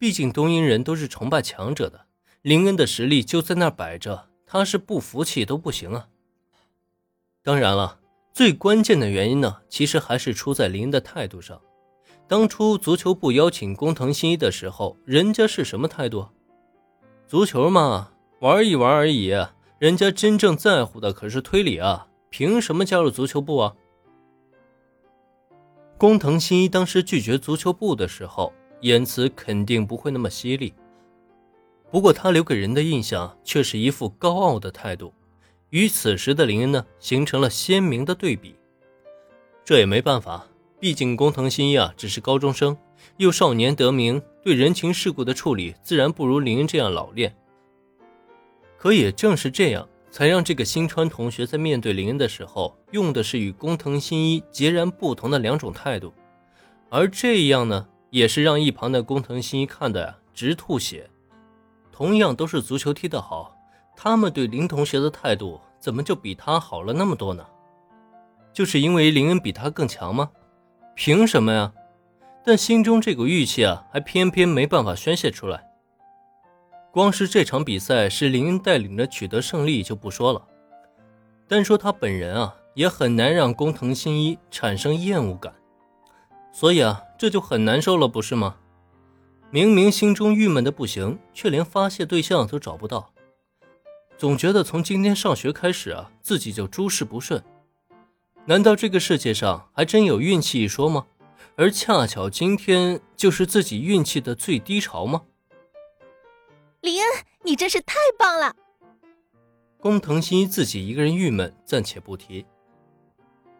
毕竟东瀛人都是崇拜强者的，林恩的实力就在那儿摆着，他是不服气都不行啊。当然了，最关键的原因呢，其实还是出在林恩的态度上。当初足球部邀请工藤新一的时候，人家是什么态度？足球嘛，玩一玩而已。人家真正在乎的可是推理啊！凭什么加入足球部啊？工藤新一当时拒绝足球部的时候，言辞肯定不会那么犀利。不过他留给人的印象却是一副高傲的态度，与此时的林恩呢，形成了鲜明的对比。这也没办法。毕竟工藤新一啊，只是高中生，又少年得名，对人情世故的处理自然不如林恩这样老练。可也正是这样，才让这个新川同学在面对林恩的时候，用的是与工藤新一截然不同的两种态度。而这样呢，也是让一旁的工藤新一看的直吐血。同样都是足球踢得好，他们对林同学的态度怎么就比他好了那么多呢？就是因为林恩比他更强吗？凭什么呀？但心中这股郁气啊，还偏偏没办法宣泄出来。光是这场比赛是林恩带领着取得胜利就不说了，单说他本人啊，也很难让工藤新一产生厌恶感。所以啊，这就很难受了，不是吗？明明心中郁闷的不行，却连发泄对象都找不到，总觉得从今天上学开始啊，自己就诸事不顺。难道这个世界上还真有运气一说吗？而恰巧今天就是自己运气的最低潮吗？林恩，你真是太棒了！工藤新一自己一个人郁闷，暂且不提。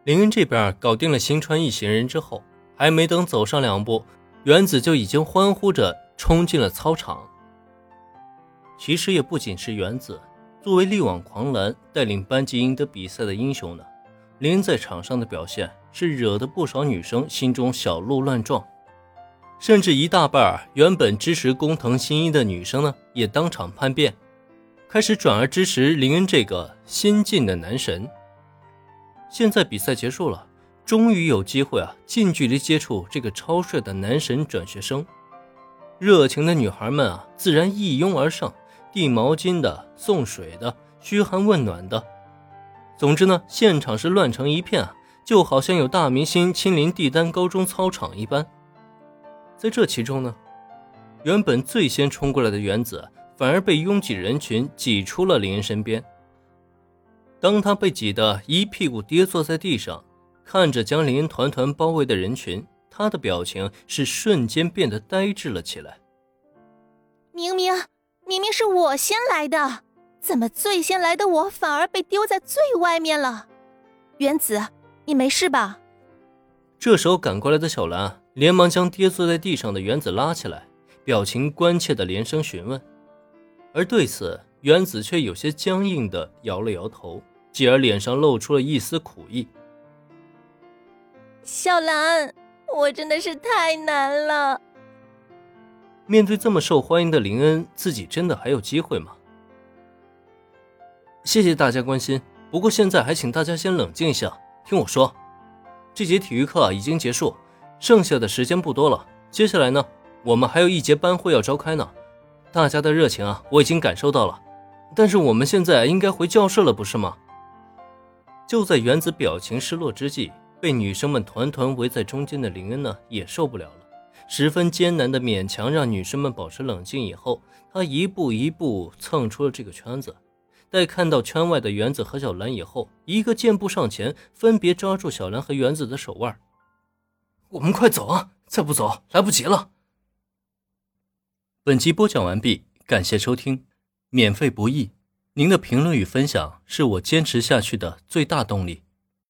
林恩这边搞定了新川一行人之后，还没等走上两步，原子就已经欢呼着冲进了操场。其实也不仅是原子，作为力挽狂澜、带领班级赢得比赛的英雄呢。林恩在场上的表现是惹得不少女生心中小鹿乱撞，甚至一大半原本支持工藤新一的女生呢，也当场叛变，开始转而支持林恩这个新晋的男神。现在比赛结束了，终于有机会啊，近距离接触这个超帅的男神转学生。热情的女孩们啊，自然一拥而上，递毛巾的、送水的、嘘寒问暖的。总之呢，现场是乱成一片啊，就好像有大明星亲临帝丹高中操场一般。在这其中呢，原本最先冲过来的原子，反而被拥挤人群挤出了林恩身边。当他被挤得一屁股跌坐在地上，看着将林团团包围的人群，他的表情是瞬间变得呆滞了起来。明明，明明是我先来的。怎么最先来的我反而被丢在最外面了？原子，你没事吧？这时候赶过来的小兰连忙将跌坐在地上的原子拉起来，表情关切的连声询问。而对此，原子却有些僵硬的摇了摇头，继而脸上露出了一丝苦意。小兰，我真的是太难了。面对这么受欢迎的林恩，自己真的还有机会吗？谢谢大家关心，不过现在还请大家先冷静一下，听我说。这节体育课啊已经结束，剩下的时间不多了。接下来呢，我们还有一节班会要召开呢。大家的热情啊，我已经感受到了。但是我们现在应该回教室了，不是吗？就在原子表情失落之际，被女生们团团围在中间的林恩呢，也受不了了，十分艰难的勉强让女生们保持冷静以后，他一步一步蹭出了这个圈子。待看到圈外的原子和小兰以后，一个箭步上前，分别抓住小兰和原子的手腕。我们快走啊！再不走，来不及了。本集播讲完毕，感谢收听，免费不易，您的评论与分享是我坚持下去的最大动力。